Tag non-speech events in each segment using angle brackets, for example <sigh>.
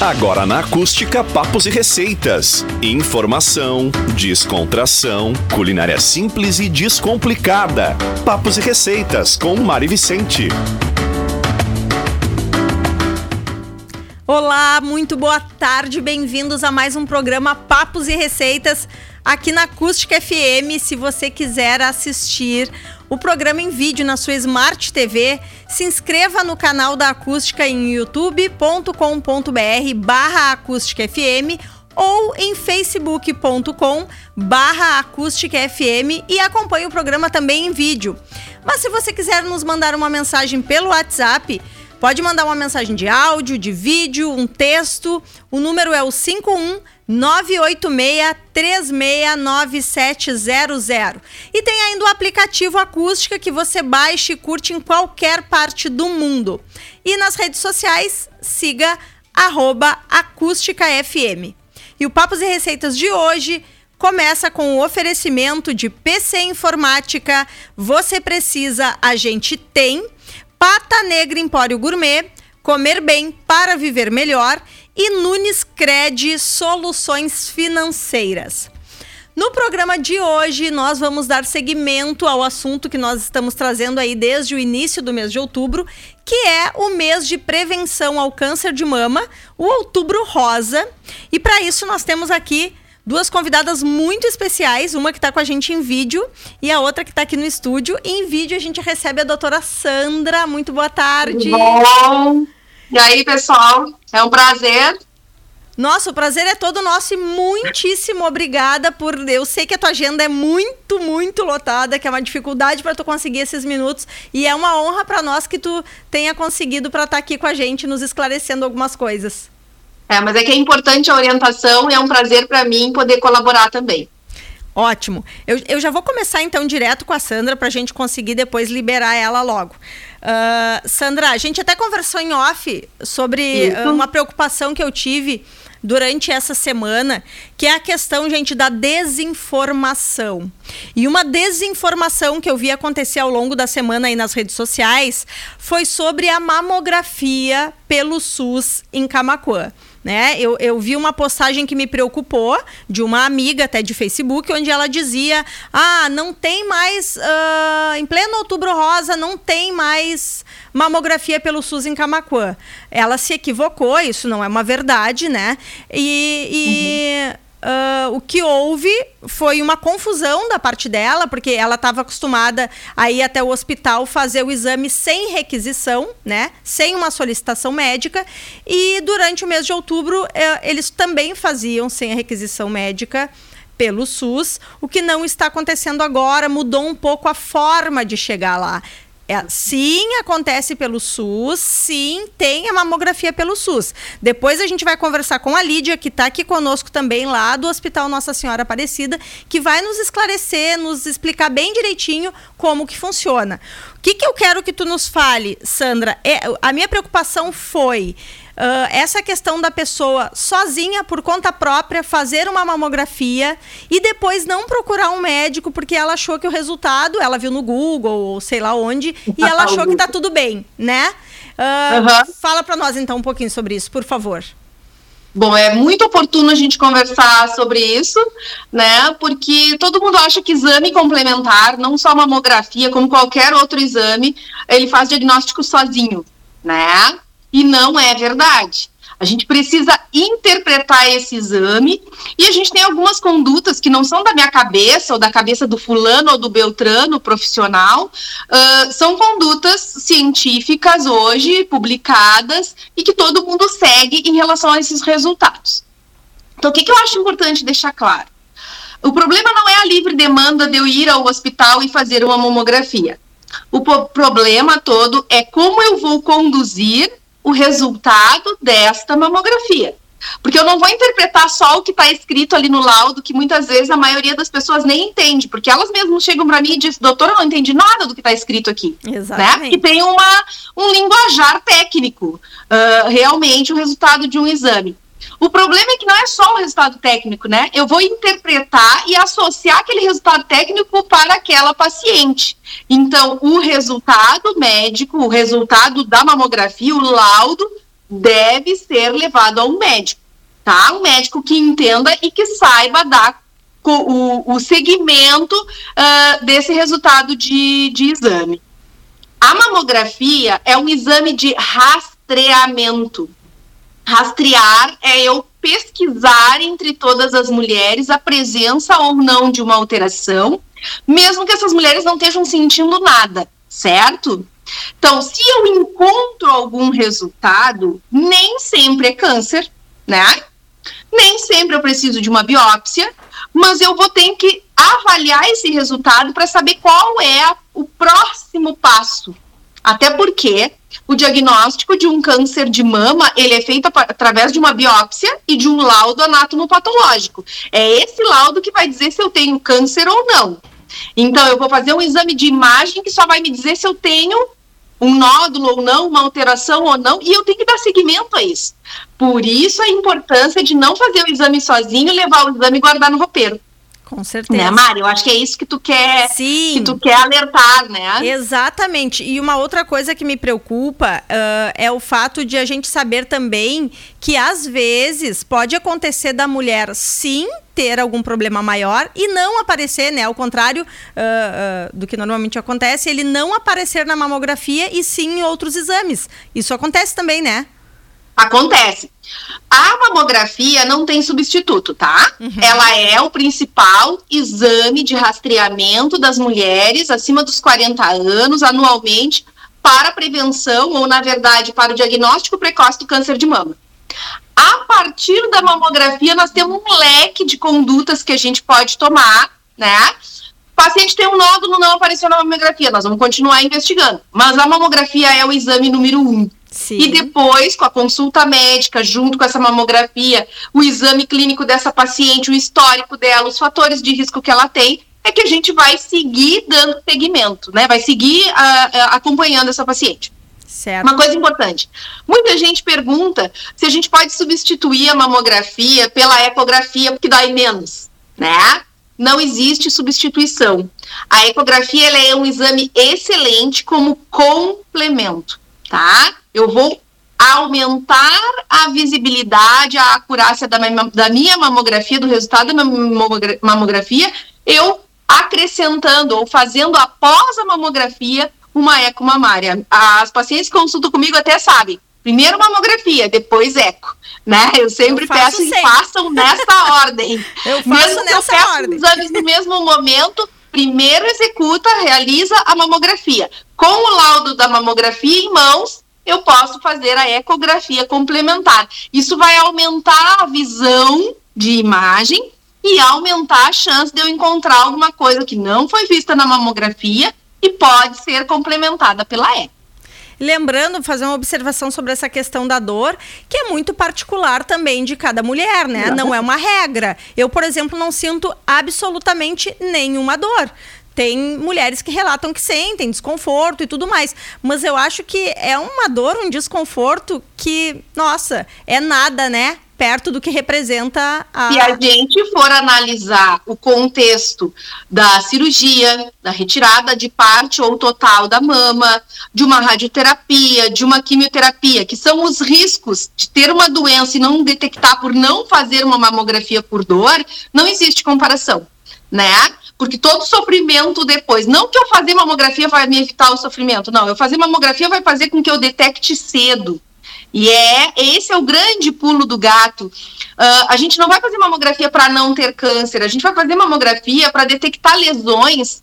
Agora na Acústica Papos e Receitas. Informação, descontração, culinária simples e descomplicada. Papos e Receitas com Mari Vicente. Olá, muito boa tarde, bem-vindos a mais um programa Papos e Receitas aqui na Acústica FM. Se você quiser assistir o programa em vídeo na sua Smart TV, se inscreva no canal da Acústica em youtube.com.br barra acústica FM ou em facebook.com barra acústica FM e acompanhe o programa também em vídeo. Mas se você quiser nos mandar uma mensagem pelo WhatsApp, pode mandar uma mensagem de áudio, de vídeo, um texto. O número é o 51 986-369700. E tem ainda o aplicativo Acústica que você baixa e curte em qualquer parte do mundo. E nas redes sociais, siga arroba Acústica FM. E o Papos e Receitas de hoje começa com o oferecimento de PC Informática, Você Precisa, a gente tem, Pata Negra Empório Gourmet, Comer Bem para Viver Melhor e Nunes Cred Soluções Financeiras. No programa de hoje, nós vamos dar seguimento ao assunto que nós estamos trazendo aí desde o início do mês de outubro, que é o mês de prevenção ao câncer de mama, o Outubro Rosa. E para isso, nós temos aqui duas convidadas muito especiais, uma que está com a gente em vídeo e a outra que está aqui no estúdio. E em vídeo a gente recebe a doutora Sandra. Muito boa tarde. Bom. E aí, pessoal, é um prazer. Nossa, o prazer é todo nosso e muitíssimo obrigada por. Eu sei que a tua agenda é muito, muito lotada, que é uma dificuldade para tu conseguir esses minutos e é uma honra para nós que tu tenha conseguido para estar tá aqui com a gente, nos esclarecendo algumas coisas. É, mas é que é importante a orientação e é um prazer para mim poder colaborar também. Ótimo. Eu, eu já vou começar então direto com a Sandra para a gente conseguir depois liberar ela logo. Uh, Sandra, a gente até conversou em off sobre uh, uma preocupação que eu tive durante essa semana, que é a questão, gente, da desinformação. E uma desinformação que eu vi acontecer ao longo da semana aí nas redes sociais foi sobre a mamografia pelo SUS em Camacuã né? Eu, eu vi uma postagem que me preocupou de uma amiga até de Facebook, onde ela dizia: ah, não tem mais, uh, em pleno outubro rosa, não tem mais mamografia pelo SUS em Camacuã. Ela se equivocou, isso não é uma verdade, né? E. e uhum Uh, o que houve foi uma confusão da parte dela, porque ela estava acostumada a ir até o hospital fazer o exame sem requisição, né? Sem uma solicitação médica. E durante o mês de outubro, eh, eles também faziam sem a requisição médica pelo SUS, o que não está acontecendo agora, mudou um pouco a forma de chegar lá. É, sim, acontece pelo SUS, sim, tem a mamografia pelo SUS. Depois a gente vai conversar com a Lídia, que está aqui conosco também, lá do Hospital Nossa Senhora Aparecida, que vai nos esclarecer, nos explicar bem direitinho como que funciona. O que, que eu quero que tu nos fale, Sandra? É, a minha preocupação foi Uh, essa questão da pessoa sozinha, por conta própria, fazer uma mamografia e depois não procurar um médico porque ela achou que o resultado, ela viu no Google ou sei lá onde, e ela <laughs> achou que tá tudo bem, né? Uh, uhum. Fala para nós então um pouquinho sobre isso, por favor. Bom, é muito oportuno a gente conversar sobre isso, né? Porque todo mundo acha que exame complementar, não só mamografia, como qualquer outro exame, ele faz diagnóstico sozinho, né? E não é verdade. A gente precisa interpretar esse exame e a gente tem algumas condutas que não são da minha cabeça ou da cabeça do fulano ou do beltrano profissional, uh, são condutas científicas hoje publicadas e que todo mundo segue em relação a esses resultados. Então, o que, que eu acho importante deixar claro? O problema não é a livre demanda de eu ir ao hospital e fazer uma mamografia. O problema todo é como eu vou conduzir o resultado desta mamografia. Porque eu não vou interpretar só o que está escrito ali no laudo, que muitas vezes a maioria das pessoas nem entende, porque elas mesmas chegam para mim e dizem, doutora, eu não entendi nada do que está escrito aqui. Exatamente. Né? Que tem uma, um linguajar técnico, uh, realmente, o resultado de um exame. O problema é que não é só o resultado técnico, né? Eu vou interpretar e associar aquele resultado técnico para aquela paciente. Então, o resultado médico, o resultado da mamografia, o laudo, deve ser levado a um médico, tá? Um médico que entenda e que saiba dar o, o segmento uh, desse resultado de, de exame. A mamografia é um exame de rastreamento. Rastrear é eu pesquisar entre todas as mulheres a presença ou não de uma alteração, mesmo que essas mulheres não estejam sentindo nada, certo? Então, se eu encontro algum resultado, nem sempre é câncer, né? Nem sempre eu preciso de uma biópsia, mas eu vou ter que avaliar esse resultado para saber qual é o próximo passo. Até porque o diagnóstico de um câncer de mama, ele é feito através de uma biópsia e de um laudo anatomopatológico. É esse laudo que vai dizer se eu tenho câncer ou não. Então, eu vou fazer um exame de imagem que só vai me dizer se eu tenho um nódulo ou não, uma alteração ou não, e eu tenho que dar seguimento a isso. Por isso a importância de não fazer o exame sozinho, levar o exame e guardar no roupeiro. Com certeza. Né, Mari? Eu acho que é isso que tu quer, Sim. que tu quer alertar, né? Exatamente. E uma outra coisa que me preocupa uh, é o fato de a gente saber também que às vezes pode acontecer da mulher sim ter algum problema maior e não aparecer, né? Ao contrário uh, uh, do que normalmente acontece, ele não aparecer na mamografia e sim em outros exames. Isso acontece também, né? Acontece. A mamografia não tem substituto, tá? Uhum. Ela é o principal exame de rastreamento das mulheres acima dos 40 anos anualmente para prevenção ou, na verdade, para o diagnóstico precoce do câncer de mama. A partir da mamografia, nós temos um leque de condutas que a gente pode tomar, né? O paciente tem um nódulo, não apareceu na mamografia, nós vamos continuar investigando. Mas a mamografia é o exame número um. Sim. E depois, com a consulta médica, junto com essa mamografia, o exame clínico dessa paciente, o histórico dela, os fatores de risco que ela tem, é que a gente vai seguir dando segmento, né? Vai seguir a, a, acompanhando essa paciente. Certo. Uma coisa importante. Muita gente pergunta se a gente pode substituir a mamografia pela ecografia, porque dói menos, né? Não existe substituição. A ecografia é um exame excelente como complemento, tá? Eu vou aumentar a visibilidade, a acurácia da, da minha mamografia, do resultado da minha mamografia, eu acrescentando ou fazendo após a mamografia uma eco mamária. As pacientes que consultam comigo até sabem. Primeiro mamografia, depois eco, né? Eu sempre eu peço sempre. que façam nessa <laughs> ordem. Eu faço Mesmo nessa eu ordem. os exames no mesmo momento, primeiro executa, realiza a mamografia. Com o laudo da mamografia em mãos, eu posso fazer a ecografia complementar. Isso vai aumentar a visão de imagem e aumentar a chance de eu encontrar alguma coisa que não foi vista na mamografia e pode ser complementada pela eco. Lembrando, fazer uma observação sobre essa questão da dor, que é muito particular também de cada mulher, né? Não é uma regra. Eu, por exemplo, não sinto absolutamente nenhuma dor tem mulheres que relatam que sentem desconforto e tudo mais. Mas eu acho que é uma dor, um desconforto que, nossa, é nada, né? Perto do que representa a. Se a gente for analisar o contexto da cirurgia, da retirada de parte ou total da mama, de uma radioterapia, de uma quimioterapia, que são os riscos de ter uma doença e não detectar por não fazer uma mamografia por dor, não existe comparação, né? Porque todo sofrimento depois, não que eu fazer mamografia vai me evitar o sofrimento, não, eu fazer mamografia vai fazer com que eu detecte cedo. E é esse é o grande pulo do gato. Uh, a gente não vai fazer mamografia para não ter câncer, a gente vai fazer mamografia para detectar lesões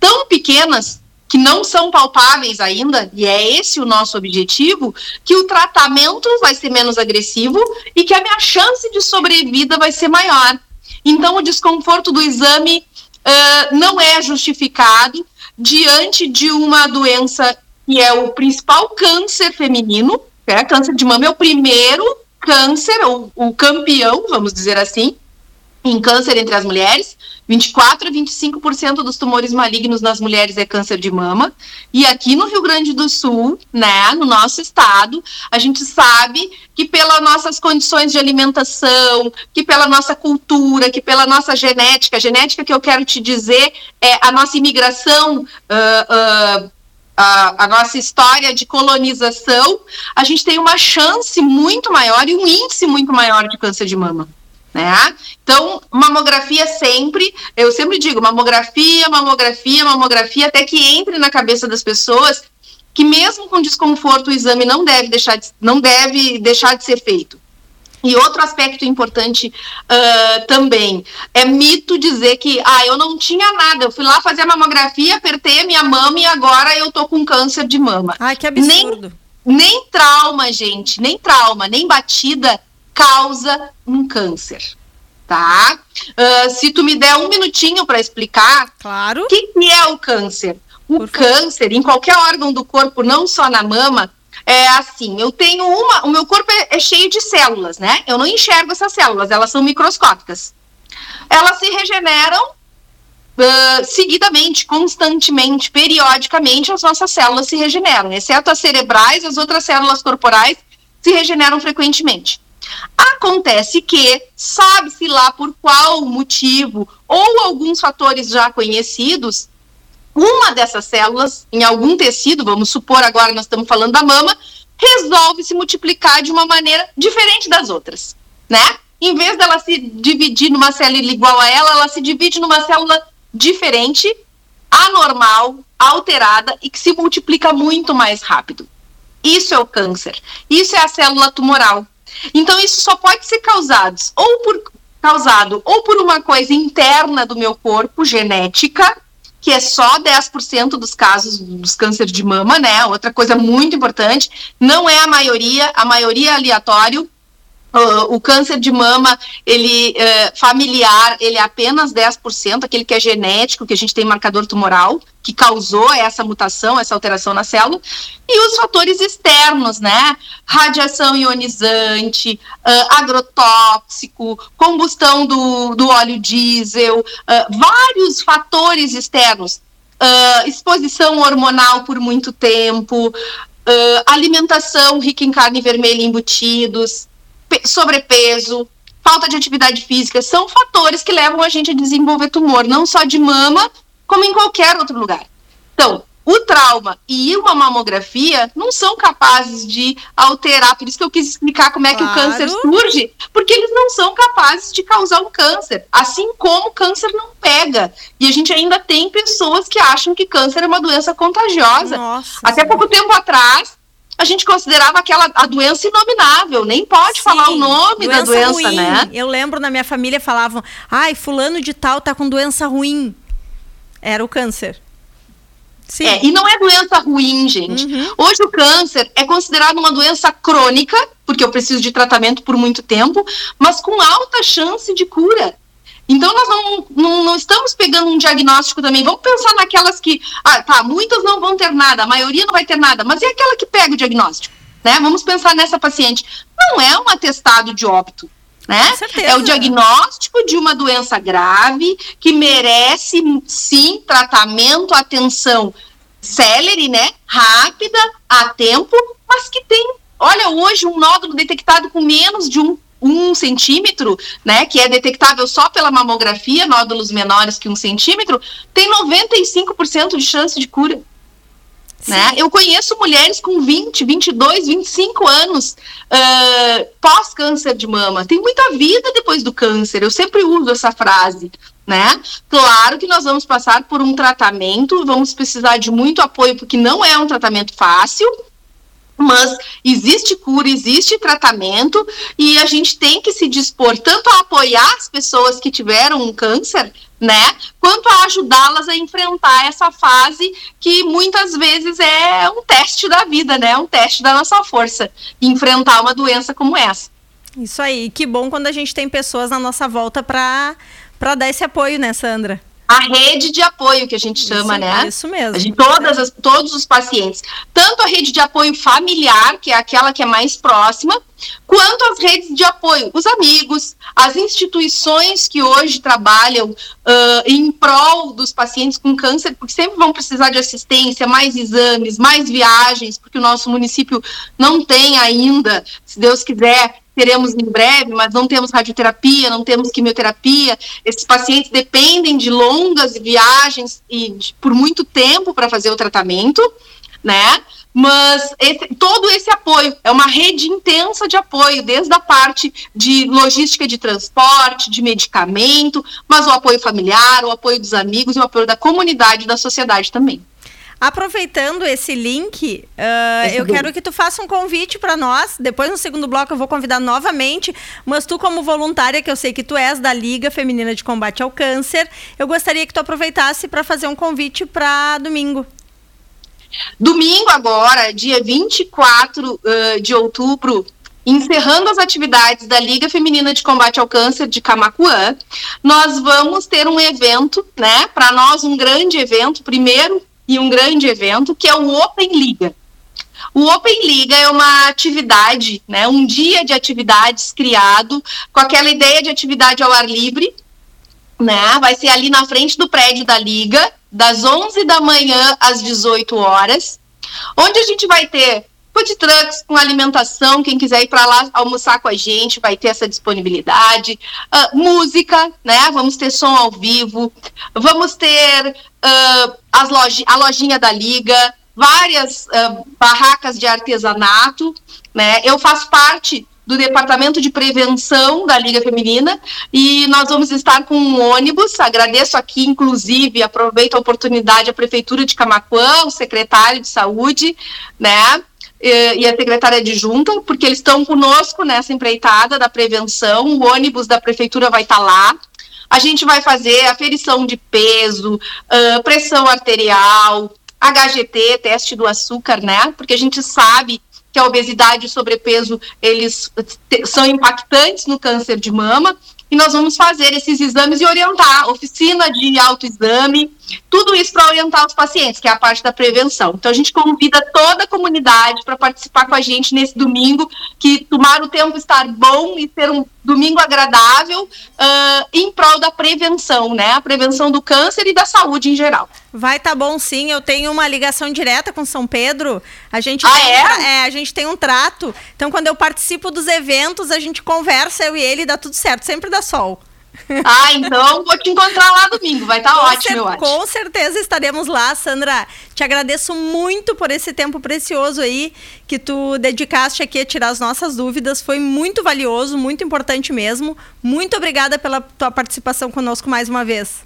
tão pequenas que não são palpáveis ainda, e é esse o nosso objetivo, que o tratamento vai ser menos agressivo e que a minha chance de sobrevida vai ser maior. Então, o desconforto do exame uh, não é justificado diante de uma doença que é o principal câncer feminino, é, câncer de mama é o primeiro câncer, o campeão, vamos dizer assim, em câncer entre as mulheres. 24 a 25% dos tumores malignos nas mulheres é câncer de mama. E aqui no Rio Grande do Sul, né, no nosso estado, a gente sabe que pelas nossas condições de alimentação, que pela nossa cultura, que pela nossa genética, genética que eu quero te dizer é a nossa imigração uh, uh, a, a, nossa história de colonização, a gente tem uma chance muito maior e um índice muito maior de câncer de mama. Né? Então, mamografia sempre, eu sempre digo, mamografia, mamografia, mamografia, até que entre na cabeça das pessoas que mesmo com desconforto o exame não deve deixar de, não deve deixar de ser feito. E outro aspecto importante uh, também é mito dizer que ah, eu não tinha nada, eu fui lá fazer a mamografia, apertei a minha mama e agora eu tô com câncer de mama. Ai, que absurdo. Nem, nem trauma, gente, nem trauma, nem batida causa um câncer. Tá? Uh, se tu me der um minutinho para explicar claro. o que, que é o câncer. O Por câncer, favor. em qualquer órgão do corpo, não só na mama, é assim, eu tenho uma, o meu corpo é, é, cheio de células, né? Eu não enxergo essas células, elas são microscópicas. Elas se regeneram uh, seguidamente, constantemente, periodicamente, as nossas células se regeneram, exceto as cerebrais, as outras células corporais se regeneram frequentemente. Acontece que, sabe-se lá por qual motivo, ou alguns fatores já conhecidos, uma dessas células, em algum tecido, vamos supor agora nós estamos falando da mama, resolve se multiplicar de uma maneira diferente das outras, né? Em vez dela se dividir numa célula igual a ela, ela se divide numa célula diferente, anormal, alterada e que se multiplica muito mais rápido. Isso é o câncer. Isso é a célula tumoral. Então isso só pode ser causado ou por causado ou por uma coisa interna do meu corpo, genética, que é só 10% dos casos dos cânceres de mama, né? Outra coisa muito importante, não é a maioria, a maioria é aleatório, Uh, o câncer de mama, ele uh, familiar, ele é apenas 10%, aquele que é genético, que a gente tem marcador tumoral, que causou essa mutação, essa alteração na célula, e os fatores externos, né? Radiação ionizante, uh, agrotóxico, combustão do, do óleo diesel, vários fatores externos, exposição hormonal por muito tempo, alimentação rica em carne vermelha embutidos, sobrepeso, falta de atividade física, são fatores que levam a gente a desenvolver tumor, não só de mama, como em qualquer outro lugar. Então, o trauma e uma mamografia não são capazes de alterar, por isso que eu quis explicar como é claro. que o câncer surge, porque eles não são capazes de causar um câncer, assim como o câncer não pega. E a gente ainda tem pessoas que acham que câncer é uma doença contagiosa. Nossa, Até pouco tempo atrás, a gente considerava aquela a doença inominável, nem pode Sim, falar o nome doença da doença, ruim. né? Eu lembro na minha família falavam: "Ai, fulano de tal tá com doença ruim". Era o câncer. Sim. É, e não é doença ruim, gente. Uhum. Hoje o câncer é considerado uma doença crônica, porque eu preciso de tratamento por muito tempo, mas com alta chance de cura. Então, nós não, não, não, estamos pegando um diagnóstico também. Vamos pensar naquelas que, ah, tá, muitas não vão ter nada, a maioria não vai ter nada, mas e aquela que pega o diagnóstico? Né? Vamos pensar nessa paciente. Não é um atestado de óbito. Né? É o diagnóstico de uma doença grave que merece, sim, tratamento, atenção célere, né? Rápida, a tempo, mas que tem, olha, hoje um nódulo detectado com menos de um um centímetro, né, que é detectável só pela mamografia, nódulos menores que um centímetro, tem 95% de chance de cura. Né? Eu conheço mulheres com 20, 22, 25 anos uh, pós-câncer de mama. Tem muita vida depois do câncer. Eu sempre uso essa frase. Né? Claro que nós vamos passar por um tratamento, vamos precisar de muito apoio, porque não é um tratamento fácil, mas existe cura, existe tratamento e a gente tem que se dispor tanto a apoiar as pessoas que tiveram um câncer, né, quanto a ajudá-las a enfrentar essa fase que muitas vezes é um teste da vida, né, um teste da nossa força, enfrentar uma doença como essa. Isso aí, que bom quando a gente tem pessoas na nossa volta para para dar esse apoio, né, Sandra? A rede de apoio que a gente chama, isso, né? Isso mesmo. Gente, todas as, todos os pacientes. Tanto a rede de apoio familiar, que é aquela que é mais próxima, quanto as redes de apoio, os amigos, as instituições que hoje trabalham uh, em prol dos pacientes com câncer, porque sempre vão precisar de assistência, mais exames, mais viagens, porque o nosso município não tem ainda, se Deus quiser, teremos em breve, mas não temos radioterapia, não temos quimioterapia. Esses pacientes dependem de longas viagens e de, por muito tempo para fazer o tratamento. né? Mas esse, todo esse apoio é uma rede intensa de apoio, desde a parte de logística de transporte, de medicamento, mas o apoio familiar, o apoio dos amigos e o apoio da comunidade e da sociedade também. Aproveitando esse link, uh, eu quero que tu faça um convite para nós. Depois, no segundo bloco, eu vou convidar novamente. Mas tu, como voluntária, que eu sei que tu és da Liga Feminina de Combate ao Câncer, eu gostaria que tu aproveitasse para fazer um convite para domingo. Domingo, agora, dia 24 uh, de outubro, encerrando as atividades da Liga Feminina de Combate ao Câncer de Camacuã, nós vamos ter um evento, né? Para nós, um grande evento, primeiro e um grande evento, que é o Open Liga. O Open Liga é uma atividade, né, um dia de atividades criado com aquela ideia de atividade ao ar livre, né, vai ser ali na frente do prédio da Liga, das 11 da manhã às 18 horas, onde a gente vai ter food trucks com alimentação, quem quiser ir para lá almoçar com a gente vai ter essa disponibilidade. Uh, música, né? Vamos ter som ao vivo, vamos ter uh, as loja, a lojinha da Liga, várias uh, barracas de artesanato, né? Eu faço parte do Departamento de Prevenção da Liga Feminina e nós vamos estar com um ônibus. Agradeço aqui, inclusive, aproveito a oportunidade a Prefeitura de Camacuã, o secretário de Saúde, né? E a secretária adjunta, porque eles estão conosco nessa empreitada da prevenção. O ônibus da prefeitura vai estar tá lá. A gente vai fazer aferição de peso, uh, pressão arterial, HGT, teste do açúcar, né? Porque a gente sabe que a obesidade e o sobrepeso eles são impactantes no câncer de mama e nós vamos fazer esses exames e orientar, oficina de autoexame, tudo isso para orientar os pacientes, que é a parte da prevenção. Então a gente convida toda a comunidade para participar com a gente nesse domingo, que tomar o tempo estar bom e ter um domingo agradável uh, em prol da prevenção, né? A prevenção do câncer e da saúde em geral. Vai tá bom sim, eu tenho uma ligação direta com São Pedro. A gente ah, tem, é? é? a gente tem um trato. Então quando eu participo dos eventos, a gente conversa eu e ele dá tudo certo, sempre dá sol. <laughs> Ah, então vou te encontrar lá domingo, vai estar tá ótimo, eu acho. Com certeza estaremos lá, Sandra. Te agradeço muito por esse tempo precioso aí que tu dedicaste aqui a tirar as nossas dúvidas. Foi muito valioso, muito importante mesmo. Muito obrigada pela tua participação conosco mais uma vez.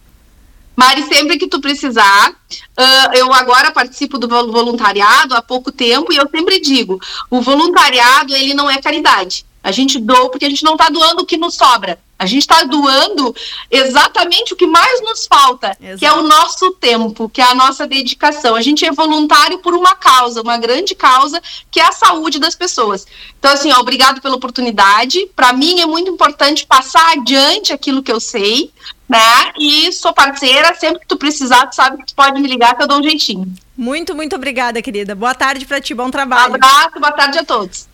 Mari, sempre que tu precisar, uh, eu agora participo do voluntariado há pouco tempo e eu sempre digo, o voluntariado ele não é caridade. A gente doa porque a gente não está doando o que nos sobra. A gente está doando exatamente o que mais nos falta, Exato. que é o nosso tempo, que é a nossa dedicação. A gente é voluntário por uma causa, uma grande causa, que é a saúde das pessoas. Então, assim, ó, obrigado pela oportunidade. Para mim é muito importante passar adiante aquilo que eu sei, né? E sou parceira, sempre que tu precisar, tu sabe que tu pode me ligar que eu dou um jeitinho. Muito, muito obrigada, querida. Boa tarde para ti, bom trabalho. Um abraço, boa tarde a todos.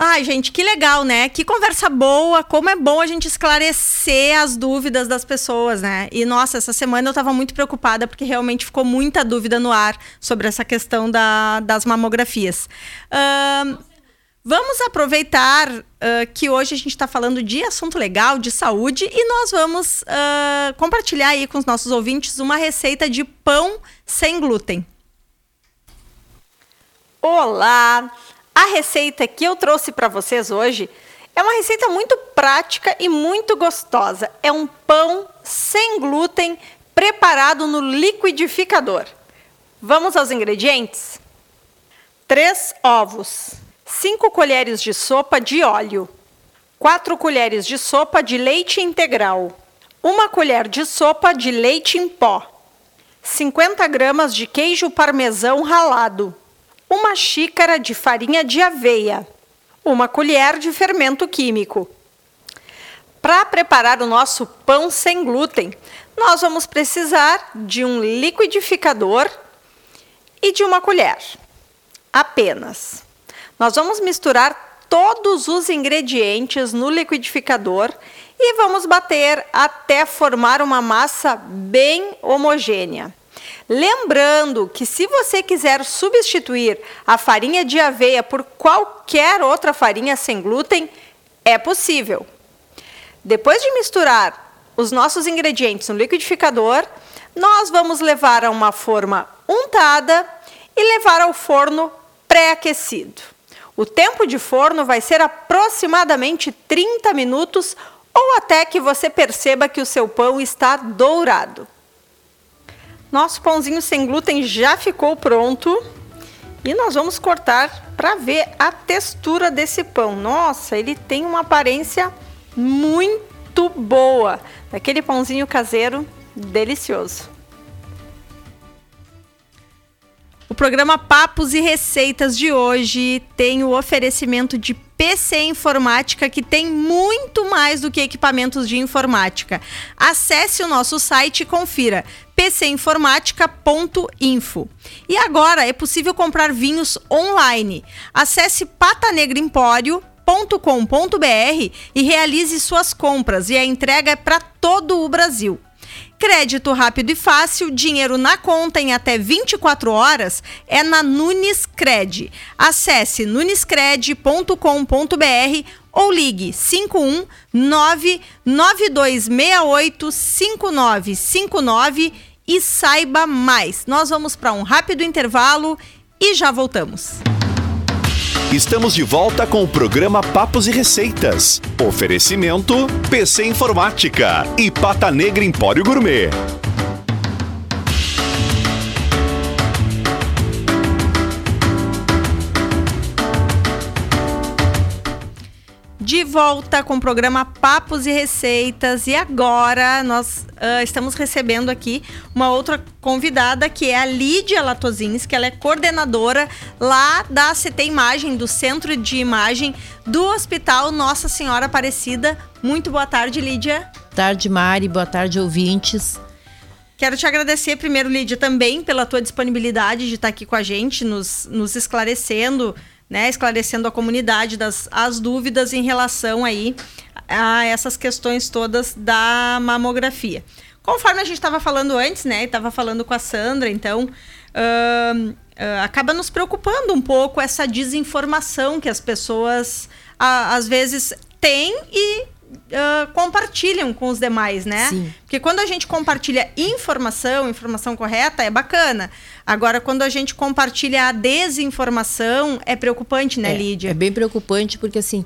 Ai, gente, que legal, né? Que conversa boa, como é bom a gente esclarecer as dúvidas das pessoas, né? E nossa, essa semana eu tava muito preocupada porque realmente ficou muita dúvida no ar sobre essa questão da, das mamografias. Uh, vamos aproveitar uh, que hoje a gente está falando de assunto legal, de saúde, e nós vamos uh, compartilhar aí com os nossos ouvintes uma receita de pão sem glúten. Olá! A receita que eu trouxe para vocês hoje é uma receita muito prática e muito gostosa. É um pão sem glúten preparado no liquidificador. Vamos aos ingredientes? 3 ovos, 5 colheres de sopa de óleo, 4 colheres de sopa de leite integral, 1 colher de sopa de leite em pó, 50 gramas de queijo parmesão ralado, uma xícara de farinha de aveia, uma colher de fermento químico. Para preparar o nosso pão sem glúten, nós vamos precisar de um liquidificador e de uma colher. Apenas. Nós vamos misturar todos os ingredientes no liquidificador e vamos bater até formar uma massa bem homogênea. Lembrando que se você quiser substituir a farinha de aveia por qualquer outra farinha sem glúten, é possível. Depois de misturar os nossos ingredientes no liquidificador, nós vamos levar a uma forma untada e levar ao forno pré-aquecido. O tempo de forno vai ser aproximadamente 30 minutos ou até que você perceba que o seu pão está dourado. Nosso pãozinho sem glúten já ficou pronto e nós vamos cortar para ver a textura desse pão. Nossa, ele tem uma aparência muito boa, daquele pãozinho caseiro delicioso. O programa Papos e Receitas de hoje tem o oferecimento de PC Informática, que tem muito mais do que equipamentos de informática. Acesse o nosso site e confira pcinformática.info. E agora é possível comprar vinhos online. Acesse patanegraempório.com.br e realize suas compras e a entrega é para todo o Brasil. Crédito rápido e fácil, dinheiro na conta em até 24 horas é na Nunes Cred. Acesse nunescred.com.br ou ligue 51 99268 5959 e saiba mais. Nós vamos para um rápido intervalo e já voltamos. Estamos de volta com o programa Papos e Receitas. Oferecimento PC Informática e Pata Negra Empório Gourmet. De volta com o programa Papos e Receitas e agora nós uh, estamos recebendo aqui uma outra convidada que é a Lídia Latozins, que ela é coordenadora lá da CT Imagem, do Centro de Imagem do Hospital Nossa Senhora Aparecida. Muito boa tarde, Lídia. Boa tarde, Mari. Boa tarde, ouvintes. Quero te agradecer primeiro, Lídia, também pela tua disponibilidade de estar aqui com a gente, nos, nos esclarecendo né, esclarecendo a comunidade das as dúvidas em relação aí a essas questões todas da mamografia. Conforme a gente estava falando antes, né, estava falando com a Sandra, então uh, uh, acaba nos preocupando um pouco essa desinformação que as pessoas uh, às vezes têm e uh, compartilham com os demais, né? Sim. Porque quando a gente compartilha informação, informação correta, é bacana. Agora, quando a gente compartilha a desinformação, é preocupante, né, é, Lídia? É bem preocupante, porque assim,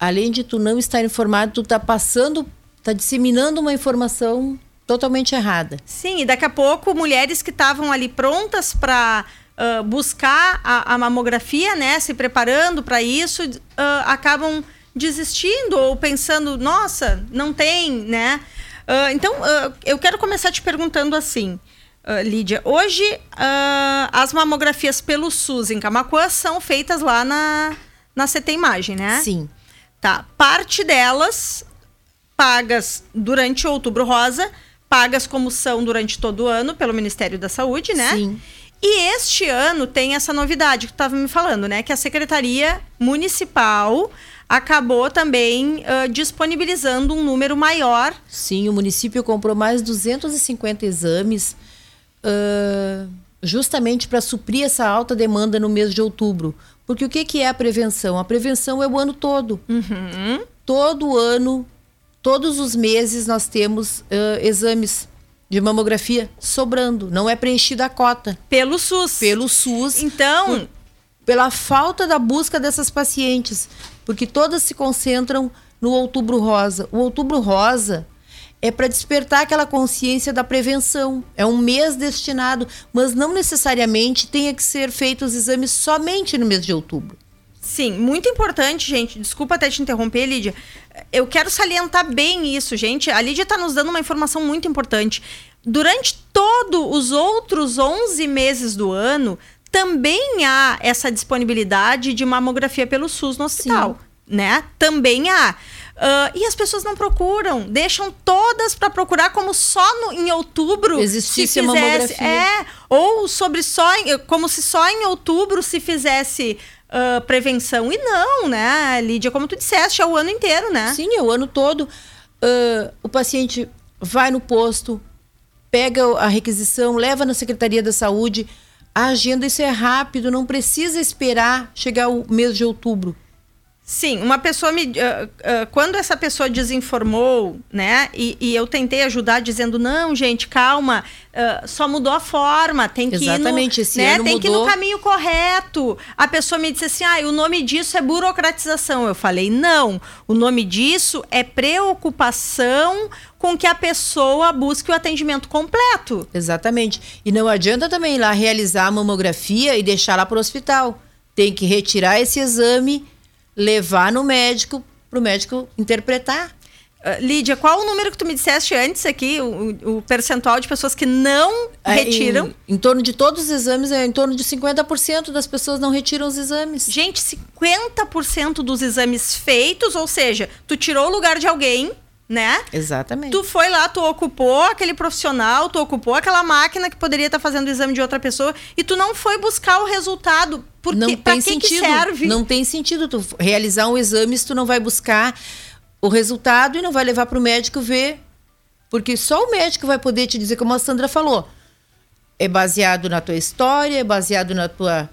além de tu não estar informado, tu tá passando, tá disseminando uma informação totalmente errada. Sim, e daqui a pouco mulheres que estavam ali prontas para uh, buscar a, a, mamografia, né, se preparando para isso, uh, acabam desistindo ou pensando, nossa, não tem, né? Uh, então, eu quero começar te perguntando assim, uh, Lídia. Hoje, as mamografias pelo SUS em Camacuã são feitas lá na, na CT Imagem, né? Sim. Tá. Parte delas pagas durante outubro rosa, pagas como são durante todo o ano pelo Ministério da Saúde, né? Sim. E este ano tem essa novidade que tu estava me falando, né? Que a Secretaria Municipal acabou também uh, disponibilizando um número maior. Sim, o município comprou mais 250 exames uh, justamente para suprir essa alta demanda no mês de outubro. Porque o que, que é a prevenção? A prevenção é o ano todo. Uhum. Todo ano, todos os meses, nós temos uh, exames de mamografia sobrando. Não é preenchida a cota. Pelo SUS. Pelo SUS. Então. Por, pela falta da busca dessas pacientes porque todas se concentram no Outubro Rosa. O Outubro Rosa é para despertar aquela consciência da prevenção. É um mês destinado, mas não necessariamente tenha que ser feitos os exames somente no mês de outubro. Sim, muito importante, gente. Desculpa até te interromper, Lídia. Eu quero salientar bem isso, gente. A Lídia está nos dando uma informação muito importante. Durante todos os outros 11 meses do ano, também há essa disponibilidade de mamografia pelo SUS no hospital, Sim. né? Também há. Uh, e as pessoas não procuram, deixam todas para procurar como só no, em outubro existisse se fizesse, é, ou sobre só como se só em outubro se fizesse uh, prevenção e não, né, Lídia, como tu disseste, é o ano inteiro, né? Sim, é o ano todo. Uh, o paciente vai no posto, pega a requisição, leva na Secretaria da Saúde, a agenda, isso é rápido, não precisa esperar chegar o mês de outubro. Sim, uma pessoa me. Uh, uh, quando essa pessoa desinformou, né? E, e, eu tentei ajudar dizendo, não, gente, calma, uh, só mudou a forma, tem que Exatamente, ir no, esse né, tem mudou. que ir no caminho correto. A pessoa me disse assim: ah, o nome disso é burocratização. Eu falei, não, o nome disso é preocupação com que a pessoa busque o atendimento completo. Exatamente. E não adianta também ir lá realizar a mamografia e deixar lá para o hospital. Tem que retirar esse exame levar no médico para o médico interpretar. Uh, Lídia, qual o número que tu me disseste antes aqui, o, o percentual de pessoas que não é, retiram? Em, em, torno de todos os exames, é em torno de 50% das pessoas não retiram os exames. Gente, 50% dos exames feitos, ou seja, tu tirou o lugar de alguém, né? Exatamente. Tu foi lá, tu ocupou aquele profissional, tu ocupou aquela máquina que poderia estar fazendo o exame de outra pessoa e tu não foi buscar o resultado. Porque, não tem que sentido. Que serve? Não tem sentido tu realizar um exame se tu não vai buscar o resultado e não vai levar para o médico ver. Porque só o médico vai poder te dizer, como a Sandra falou. É baseado na tua história, é baseado na tua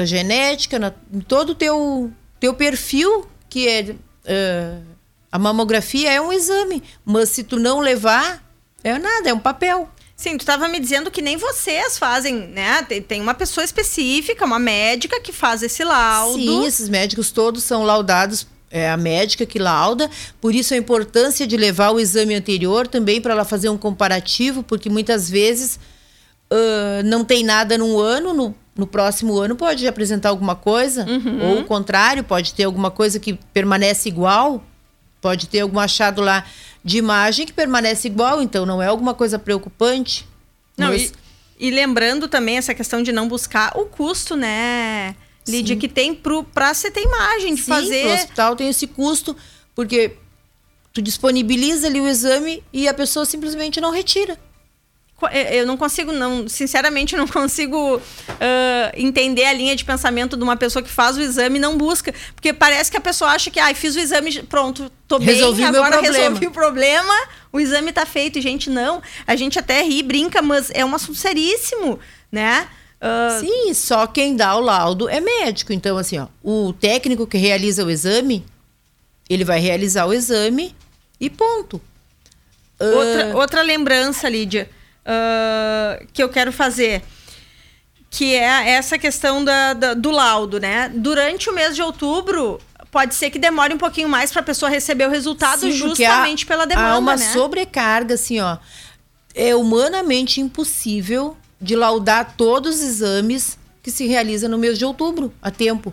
genética, na, em todo o teu, teu perfil, que é. Uh, a mamografia é um exame, mas se tu não levar, é nada, é um papel. Sim, tu estava me dizendo que nem vocês fazem, né? Tem, tem, uma pessoa específica, uma médica que faz esse laudo. Sim, esses médicos todos são laudados. É a médica que lauda, por isso a importância de levar o exame anterior também para ela fazer um comparativo, porque muitas vezes uh, não tem nada num ano, no, no próximo ano pode apresentar alguma coisa, uhum. ou o contrário, pode ter alguma coisa que permanece igual. Pode ter algum achado lá de imagem que permanece igual, então não é alguma coisa preocupante. Não, mas... e, e, lembrando também essa questão de não buscar o custo, né, Lídia, Sim. que tem para você ter imagem de Sim, fazer. O hospital tem esse custo, porque tu disponibiliza ali o exame e a pessoa simplesmente não retira. É, eu não consigo, não, sinceramente, não consigo uh, entender a linha de pensamento de uma pessoa que faz o exame e não busca. Porque parece que a pessoa acha que, ah, fiz o exame, pronto, tô resolvi bem, agora resolvi o problema, o exame tá feito. E, gente, não. A gente até ri, brinca, mas é um assunto seríssimo, né? Uh... Sim, só quem dá o laudo é médico. Então, assim, ó, o técnico que realiza o exame, ele vai realizar o exame e ponto. Outra, uh... outra lembrança, Lídia uh, que eu quero fazer. Que é essa questão da, da, do laudo, né? Durante o mês de outubro, pode ser que demore um pouquinho mais para a pessoa receber o resultado Sim, justamente há, pela demanda. Há uma né? sobrecarga, assim, ó. É humanamente impossível de laudar todos os exames que se realiza no mês de outubro, a tempo.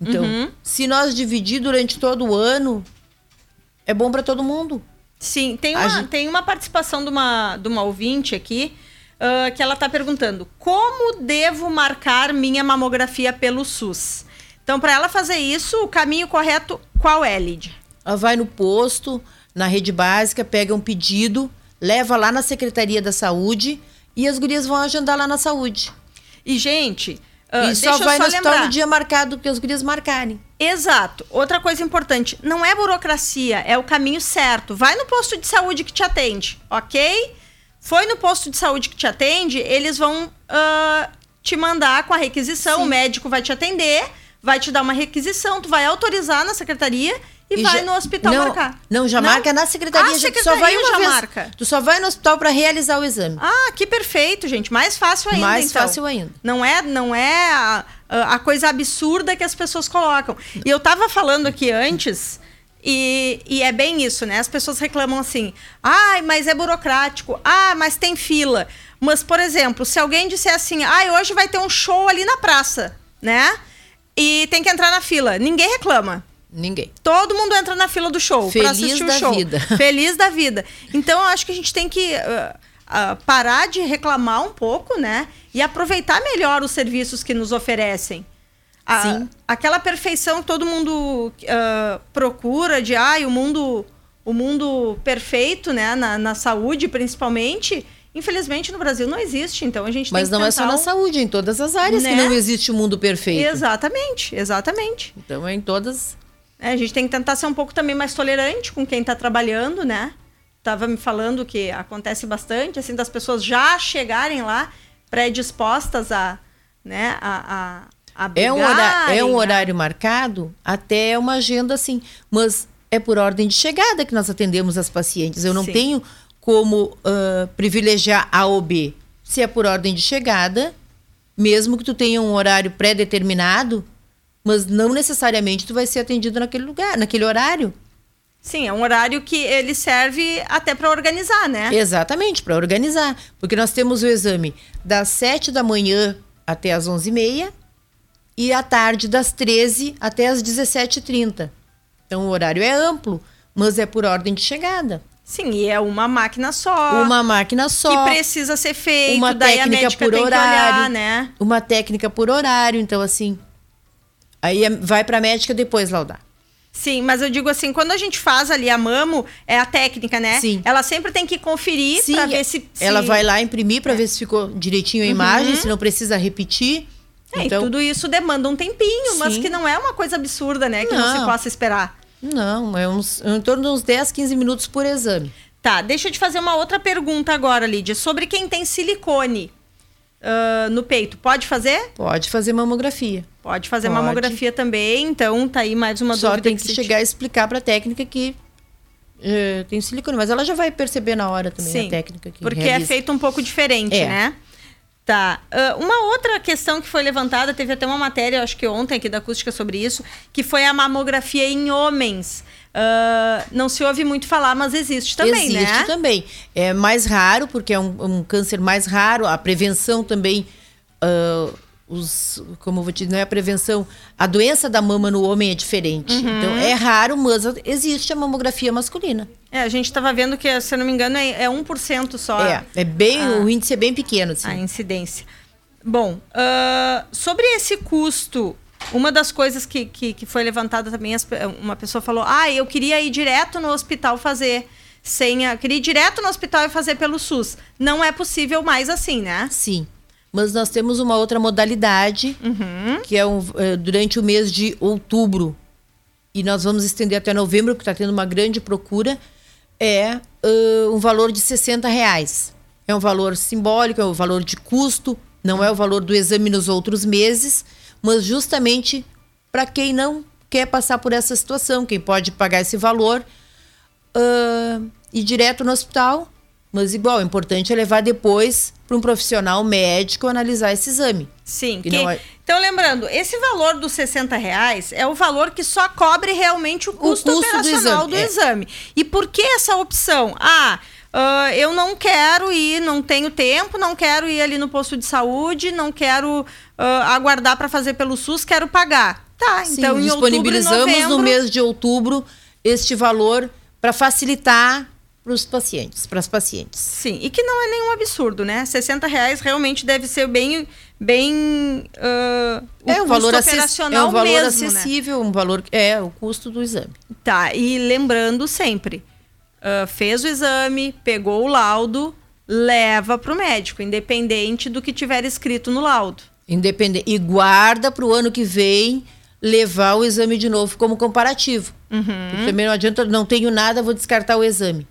Então, uhum. se nós dividir durante todo o ano, é bom para todo mundo. Sim, tem uma, gente... tem uma participação de uma, de uma ouvinte aqui uh, que ela está perguntando: como devo marcar minha mamografia pelo SUS? Então, para ela fazer isso, o caminho correto qual é, Lid? Ela vai no posto, na rede básica, pega um pedido, leva lá na Secretaria da Saúde e as gurias vão agendar lá na saúde. E, gente, Uh, e só vai só no no dia marcado que as gurias marcarem. Exato. Outra coisa importante, não é burocracia, é o caminho certo. Vai no posto de saúde que te atende, ok? Foi no posto de saúde que te atende, eles vão uh, te mandar com a requisição, Sim. o médico vai te atender, vai te dar uma requisição, tu vai autorizar na secretaria e, e vai já, no hospital não, marcar. Não, já não? marca na secretaria. A secretaria só vai uma já vez. marca. Tu só vai no hospital para realizar o exame. Ah, que perfeito, gente. Mais fácil ainda, Mais então. fácil ainda. Não é, não é a, a coisa absurda que as pessoas colocam. E eu tava falando aqui antes... E, e, é bem isso, né? As pessoas reclamam assim: ai, ah, mas é burocrático, ah, mas tem fila. Mas, por exemplo, se alguém disser assim, ah, hoje vai ter um show ali na praça, né? E tem que entrar na fila, ninguém reclama. Ninguém. Todo mundo entra na fila do show Feliz assistir da o show. vida. <laughs> Feliz da vida. Então eu acho que a gente tem que uh, uh, parar de reclamar um pouco, né? E aproveitar melhor os serviços que nos oferecem. A, Sim. Aquela perfeição que todo mundo uh, procura de ai, o mundo, o mundo perfeito, né? Na, na saúde, principalmente. Infelizmente no Brasil não existe, então a gente Mas tem não é só na saúde, em todas as áreas né? que não existe o um mundo perfeito. Exatamente, exatamente. Então é em todas é, a gente tem que tentar ser um pouco também mais tolerante com quem está trabalhando, né? Tava me falando que acontece bastante, assim, das pessoas já chegarem lá predispostas a, né, a, é um, horário, é um horário marcado, até uma agenda assim. Mas é por ordem de chegada que nós atendemos as pacientes. Eu não Sim. tenho como uh, privilegiar A ou B. Se é por ordem de chegada, mesmo que tu tenha um horário pré-determinado, mas não necessariamente tu vai ser atendido naquele lugar, naquele horário. Sim, é um horário que ele serve até para organizar, né? Exatamente, para organizar. Porque nós temos o exame das 7 da manhã até as 11h30 e à tarde das 13 até as 17h30. Então o horário é amplo, mas é por ordem de chegada. Sim, e é uma máquina só. Uma máquina só. Que precisa ser feito. Uma técnica por horário. Olhar, né? Uma técnica por horário, então assim. Aí é, vai para a médica depois laudar. Sim, mas eu digo assim, quando a gente faz ali a mamo, é a técnica, né? Sim. Ela sempre tem que conferir para ver se, se, Ela vai lá imprimir para é. ver se ficou direitinho a uhum. imagem, se não precisa repetir. É, então... tudo isso demanda um tempinho, Sim. mas que não é uma coisa absurda, né? Que não, não se possa esperar. Não, é uns, em torno de uns 10, 15 minutos por exame. Tá, deixa eu te fazer uma outra pergunta agora, Lídia. Sobre quem tem silicone uh, no peito, pode fazer? Pode fazer mamografia. Pode fazer Pode. mamografia também, então tá aí mais uma Só dúvida. Só tem que, que chegar a explicar para a técnica que uh, tem silicone, mas ela já vai perceber na hora também Sim, a técnica que Porque é realiza. é feito um pouco diferente, é. né? Tá. Uh, uma outra questão que foi levantada, teve até uma matéria, acho que ontem aqui da acústica sobre isso, que foi a mamografia em homens. Uh, não se ouve muito falar, mas existe também, existe né? Existe também. É mais raro, porque é um, um câncer mais raro. A prevenção também. Uh, os, como eu vou te dizer, não é a prevenção. A doença da mama no homem é diferente. Uhum. Então, é raro, mas existe a mamografia masculina. É, a gente estava vendo que, se eu não me engano, é, é 1% só. É, é bem, a, o índice é bem pequeno. Assim. A incidência. Bom, uh, sobre esse custo, uma das coisas que, que, que foi levantada também, uma pessoa falou: ah, eu queria ir direto no hospital fazer. Sem a, queria ir direto no hospital e fazer pelo SUS. Não é possível mais assim, né? Sim. Mas nós temos uma outra modalidade, uhum. que é, um, é, durante o mês de outubro, e nós vamos estender até novembro, porque está tendo uma grande procura, é uh, um valor de 60 reais. É um valor simbólico, é um valor de custo, não é o valor do exame nos outros meses, mas justamente para quem não quer passar por essa situação, quem pode pagar esse valor, uh, ir direto no hospital, mas igual, o importante é levar depois para um profissional médico analisar esse exame. Sim. Que, é... Então, lembrando, esse valor dos 60 reais é o valor que só cobre realmente o custo, o custo operacional do exame. Do é. exame. E por que essa opção? Ah, uh, eu não quero ir, não tenho tempo, não quero ir ali no posto de saúde, não quero uh, aguardar para fazer pelo SUS, quero pagar. Tá, Sim, então disponibilizamos outubro, novembro... no mês de outubro este valor para facilitar para os pacientes, para as pacientes. Sim, e que não é nenhum absurdo, né? 60 reais realmente deve ser bem, bem uh, é um valor operacional é um valor mesmo, né? acessível, né? um valor é o custo do exame. Tá, e lembrando sempre, uh, fez o exame, pegou o laudo, leva para o médico, independente do que tiver escrito no laudo. Independente e guarda para o ano que vem levar o exame de novo como comparativo. Uhum. Também não adianta, não tenho nada, vou descartar o exame.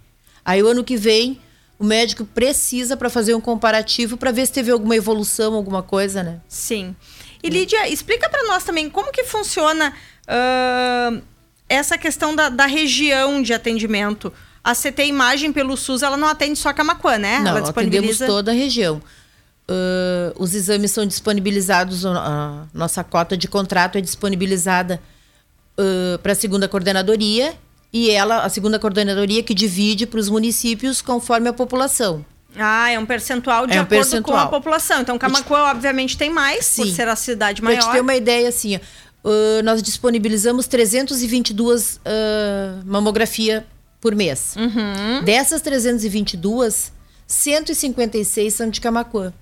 Aí o ano que vem o médico precisa para fazer um comparativo para ver se teve alguma evolução, alguma coisa, né? Sim. E Lídia, explica para nós também como que funciona uh, essa questão da, da, região de atendimento. A CT Imagem pelo SUS, ela não atende só Camacuã, né? Não, ela disponibiliza... atendemos toda a região. Uh, os exames são disponibilizados, a nossa cota de contrato é disponibilizada uh, para a segunda coordenadoria e ela, a segunda coordenadoria, que divide para os municípios conforme a população. Ah, é um percentual de é um acordo percentual. com a população. Então, Camacuã, obviamente, tem mais, Sim. por ser a cidade maior. Para te ter uma ideia, assim, uh, nós disponibilizamos 322 uh, mamografia por mês. Uhum. Dessas 322, 156 são de Camacuã.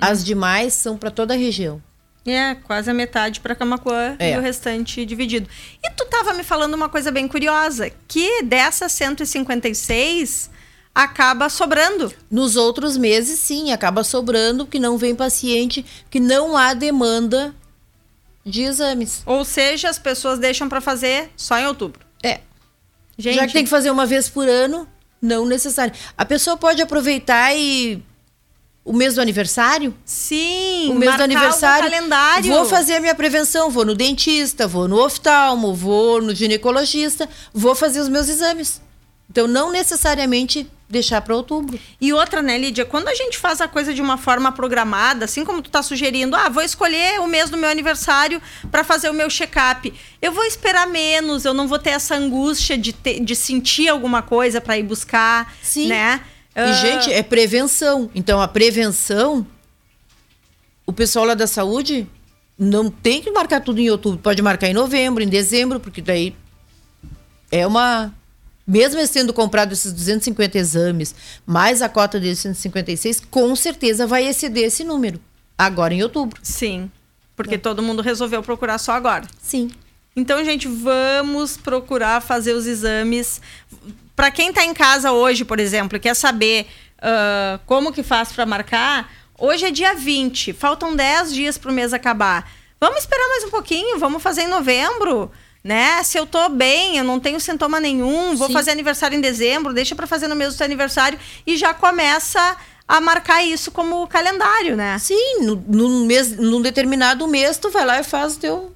As uhum. demais são para toda a região. É, quase a metade para Camacuã é. e o restante dividido. E tu tava me falando uma coisa bem curiosa, que dessas 156 acaba sobrando. Nos outros meses, sim, acaba sobrando, porque não vem paciente, que não há demanda de exames. Ou seja, as pessoas deixam para fazer só em outubro. É. Gente, Já que tem que fazer uma vez por ano, não necessário. A pessoa pode aproveitar e o mês do aniversário? Sim, o mês do aniversário. calendário. Vou fazer a minha prevenção, vou no dentista, vou no oftalmo, vou no ginecologista, vou fazer os meus exames. Então, não necessariamente deixar para outubro. E outra, né, Lídia? Quando a gente faz a coisa de uma forma programada, assim como tu tá sugerindo, ah, vou escolher o mês do meu aniversário para fazer o meu check-up. Eu vou esperar menos, eu não vou ter essa angústia de, ter, de sentir alguma coisa para ir buscar, Sim. né? E, Ah, gente, é prevenção. Então, a prevenção, o pessoal lá da saúde não tem que marcar tudo em outubro. Pode marcar em novembro, em dezembro, porque daí é uma. Mesmo eles tendo comprado esses 250 exames, mais a cota de 156, com certeza vai exceder esse número. Agora em outubro. Sim, porque todo mundo resolveu procurar só agora. Sim. Então, gente, vamos procurar fazer os exames. Para quem está em casa hoje, por exemplo, e quer saber ah, como que faz para marcar, hoje é dia 20, faltam 10 dias para o mês acabar. Vamos esperar mais um pouquinho, vamos fazer em novembro, né? Se eu tô bem, eu não tenho sintoma nenhum, vou Sim. fazer aniversário em dezembro, deixa para fazer no mês do seu aniversário e já começa a marcar isso como calendário, né? Sim, no, num, mês, num determinado mês, tu vai lá e faz o teu,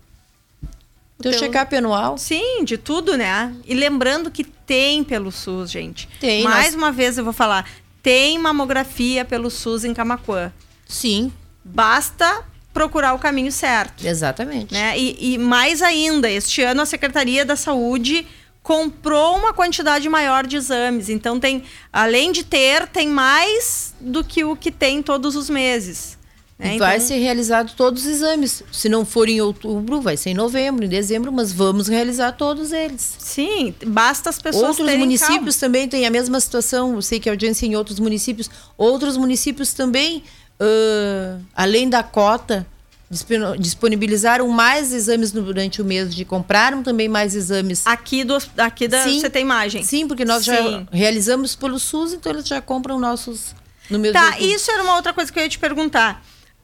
teu teu- check-up anual. Sim, de tudo, né? E lembrando que tem pelo SUS, gente. Tem, Mais nós- uma vez eu vou falar. Tem mamografia pelo SUS em Camacuã. Sim, Basta procurar o caminho certo. exatamente. Né? E, e mais ainda, este ano a Secretaria da Saúde comprou uma quantidade maior de exames. Então tem, além de ter, tem mais do que o que tem todos os meses. Vai Então- ser realizado todos os exames. Se não for em outubro, vai ser em novembro, em dezembro, mas vamos realizar todos eles. Sim, basta as pessoas outros municípios também têm a mesma situação. Eu sei que a audiência em outros municípios. Outros municípios também, ãh, além da cota, dispo- disponibilizaram mais exames durante o mês de compraram também mais exames. Aqui, do, aqui da, Sim. você tem imagem. Sim, porque nós já Sim. realizamos pelo SUS, então eles já compram nossos no de Tá, isso era uma outra coisa que eu ia te perguntar.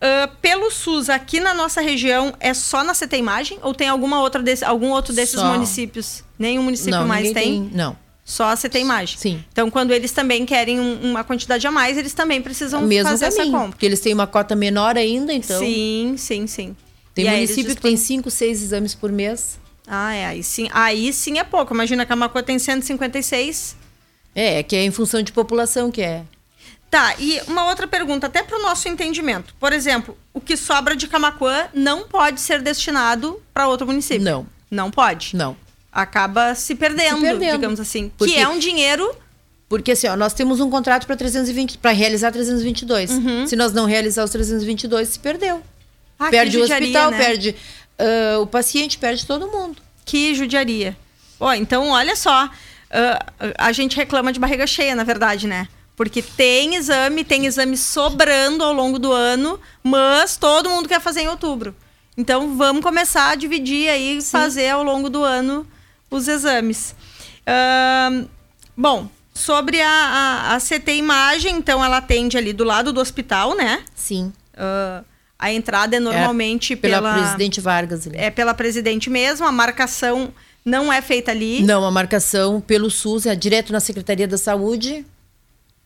Ah, pelo SUS, aqui na nossa região, é só na CT Imagem? Ou tem alguma outra desse, algum outro desses Só. municípios? Nenhum município não, mais ninguém tem? Não. Só a CT Imagem. Sim. Então, quando eles também querem um- uma quantidade a mais, eles também precisam mesmo fazer caminho, essa compra. porque eles têm uma cota menor ainda, então. Sim, sim, sim. Tem E município que tem dispõem- cinco, seis exames por mês. Ah, é. Aí sim, aí sim é pouco. Imagina que a Macô tem 156. É, que é em função de população que é. Tá, e uma outra pergunta, até para o nosso entendimento. Por exemplo, o que sobra de Camacuã não pode ser destinado para outro município. Não. Não pode. Não. Acaba se perdendo, Se perdendo. digamos assim. Porque- Que é um dinheiro. Porque assim, ó, nós temos um contrato para 320, para realizar 322. Uhum. Se nós não realizar os 322, se perdeu. Ah, perde o judiaria, hospital, né? perde ah, o paciente, perde todo mundo. Que judiaria. Ó, então, olha só. ah, a gente reclama de barriga cheia, na verdade, né? Porque tem exame, tem exame sobrando ao longo do ano, mas todo mundo quer fazer em outubro. Então, vamos começar a dividir aí, fazer ao longo do ano os exames. Ahn, bom, sobre a, a, a CT Imagem, então, ela atende ali do lado do hospital, né? Sim. Ah, a entrada é normalmente Pela, pela... presidente Vargas. ali. É pela presidente mesmo, a marcação não é feita ali. Não, a marcação pelo SUS é direto na Secretaria da Saúde.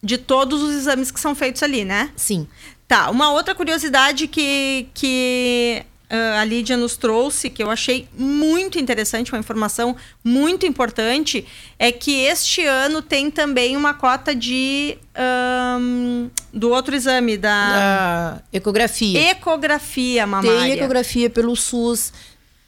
De todos os exames que são feitos ali, né? Sim. Tá, uma outra curiosidade que, que ah, a Lídia nos trouxe, que eu achei muito interessante, uma informação muito importante, é que este ano tem também uma cota de ahn, do outro exame, da A ecografia. ecografia mamária. Tem ecografia pelo SUS.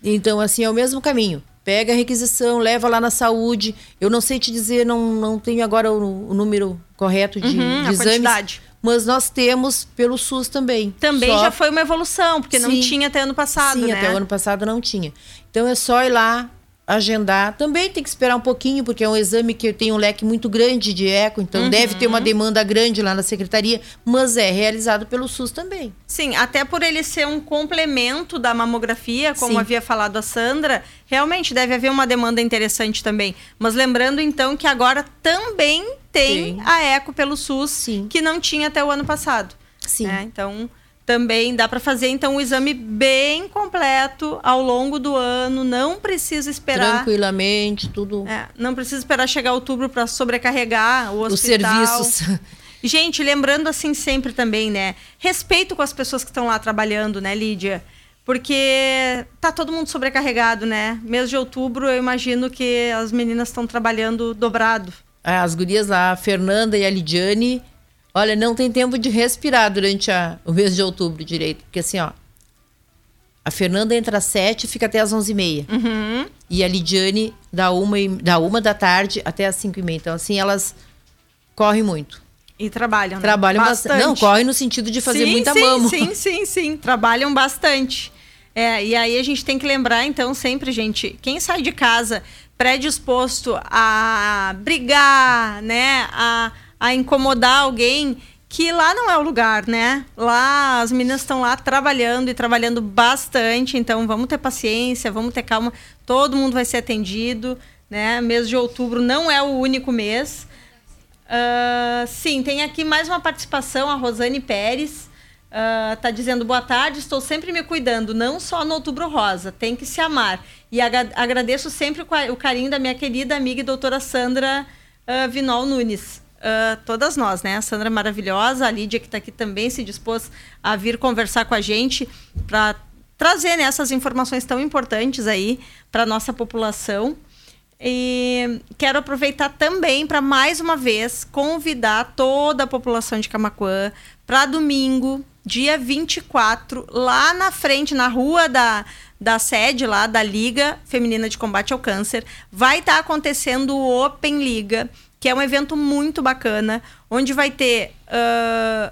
Então, assim, é o mesmo caminho. Pega a requisição, leva lá na saúde. Eu não sei te dizer, não, não tenho agora o, o número correto de, Uhum, de exames. quantidade. Mas nós temos pelo SUS também. Também Só- já foi uma evolução, porque não Sim. tinha até ano passado, Sim, né? até o ano passado não tinha. Então é só ir lá, agendar. Também tem que esperar um pouquinho, porque é um exame que tem um leque muito grande de eco, então Uhum. deve ter uma demanda grande lá na secretaria, mas é realizado pelo SUS também. Sim, até por ele ser um complemento da mamografia, como Sim. havia falado a Sandra, realmente deve haver uma demanda interessante também. Mas lembrando então que agora também tem, Tem. a eco pelo SUS, Sim. que não tinha até o ano passado. Sim. né? Então também dá para fazer então um exame bem completo ao longo do ano, não precisa esperar. Tranquilamente, tudo. É, não precisa esperar chegar outubro para sobrecarregar o Os hospital. serviços. <laughs> Gente, lembrando assim sempre também, né? Respeito com as pessoas que estão lá trabalhando, né, Lídia? Porque tá todo mundo sobrecarregado, né? Mês de outubro, eu imagino que as meninas estão trabalhando dobrado. É, as gurias a Fernanda e a Lidiane, olha, não tem tempo de respirar durante a, o mês de outubro direito. Porque assim, ó, a Fernanda entra às sete e fica até às onze e meia. Uhum. E a Lidiane da uma, e, da uma da tarde até às cinco e meia. Então, assim, elas correm muito. E trabalham, né? Trabalham bastante. Não, correm no sentido de fazer sim, muita sim, mamo. Sim, sim, sim. Trabalham bastante. É, e aí a gente tem que lembrar, então, sempre, gente, quem sai de casa predisposto a brigar, né? A, a incomodar alguém, que lá não é o lugar, né? Lá as meninas estão lá trabalhando e trabalhando bastante, então vamos ter paciência, vamos ter calma, todo mundo vai ser atendido, né? Mês de outubro não é o único mês. Uh, sim, tem aqui mais uma participação, a Rosane Pérez. Uh, tá dizendo boa tarde, estou sempre me cuidando, não só no Outubro Rosa, tem que se amar. E ag agradeço sempre o carinho da minha querida amiga e doutora Sandra uh, Vinol Nunes. Uh, todas nós, né? A Sandra é maravilhosa, a Lídia que está aqui também se dispôs a vir conversar com a gente para trazer né, essas informações tão importantes aí para nossa população. E quero aproveitar também para mais uma vez convidar toda a população de Camacuã para domingo, dia 24, lá na frente, na rua da, da sede lá da Liga Feminina de Combate ao Câncer, vai estar tá acontecendo o Open Liga, que é um evento muito bacana, onde vai ter uh,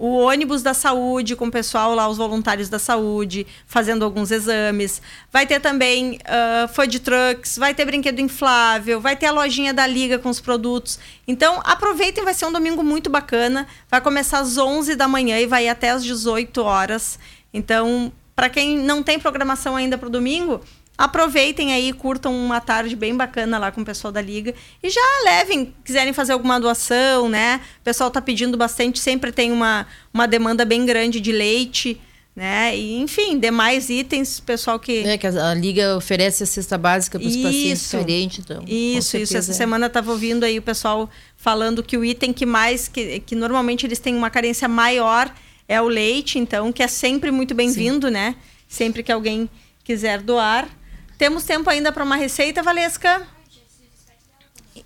o ônibus da saúde, com o pessoal lá, os voluntários da saúde, fazendo alguns exames. Vai ter também uh, food trucks, vai ter brinquedo inflável, vai ter a lojinha da Liga com os produtos. Então, aproveitem, vai ser um domingo muito bacana. Vai começar às 11 da manhã e vai até às 18 horas. Então, para quem não tem programação ainda para o domingo, aproveitem aí, curtam uma tarde bem bacana lá com o pessoal da Liga. E já levem, quiserem fazer alguma doação, né? O pessoal tá pedindo bastante, sempre tem uma, uma demanda bem grande de leite. Né? E, enfim, demais itens, pessoal que. É, que a, a Liga oferece a cesta básica para os pacientes carentes, então. Isso, isso. Essa é. semana estava ouvindo aí o pessoal falando que o item que mais, que, que normalmente eles têm uma carência maior é o leite, então, que é sempre muito bem-vindo, né? Sempre que alguém quiser doar. Temos tempo ainda para uma receita, Valesca?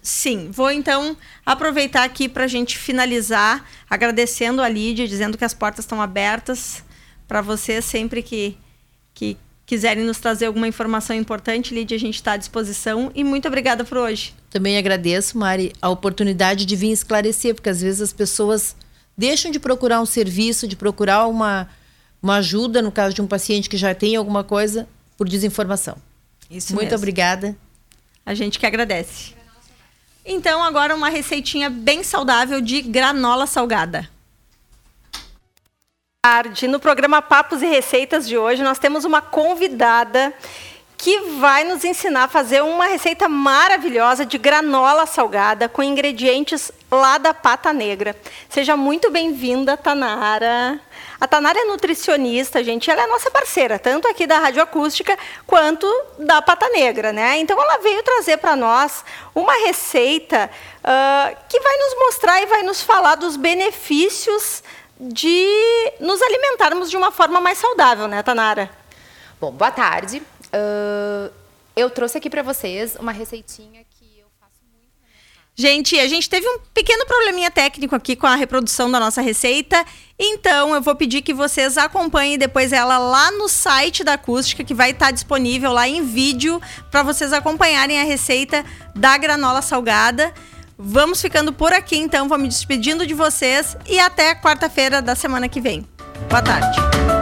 Sim, vou então aproveitar aqui para a gente finalizar, agradecendo a Lídia, dizendo que as portas estão abertas para você sempre que, que quiserem nos trazer alguma informação importante, Lídia, a gente está à disposição. E muito obrigada por hoje. Também agradeço, Mari, a oportunidade de vir esclarecer, porque às vezes as pessoas deixam de procurar um serviço, de procurar uma, uma ajuda, no caso de um paciente que já tem alguma coisa, por desinformação. Isso Muito mesmo. obrigada. A gente que agradece. Então, agora uma receitinha bem saudável de granola salgada. Tarde, no programa Papos e Receitas de hoje, nós temos uma convidada que vai nos ensinar a fazer uma receita maravilhosa de granola salgada com ingredientes lá da Pata Negra. Seja muito bem-vinda, Tanara. A Tanara é nutricionista, gente. Ela é nossa parceira, tanto aqui da Rádio Acústica quanto da Pata Negra, né? Então ela veio trazer para nós uma receita uh, que vai nos mostrar e vai nos falar dos benefícios de nos alimentarmos de uma forma mais saudável, né, Tanara? Bom, boa tarde. Uh, eu trouxe aqui para vocês uma receitinha que eu faço muito na minha. Gente, a gente teve um pequeno probleminha técnico aqui com a reprodução da nossa receita, então eu vou pedir que vocês acompanhem depois ela lá no site da Acústica, que vai estar disponível lá em vídeo para vocês acompanharem a receita da granola salgada. Vamos ficando por aqui, então, vou me despedindo de vocês e até quarta-feira da semana que vem. Boa tarde.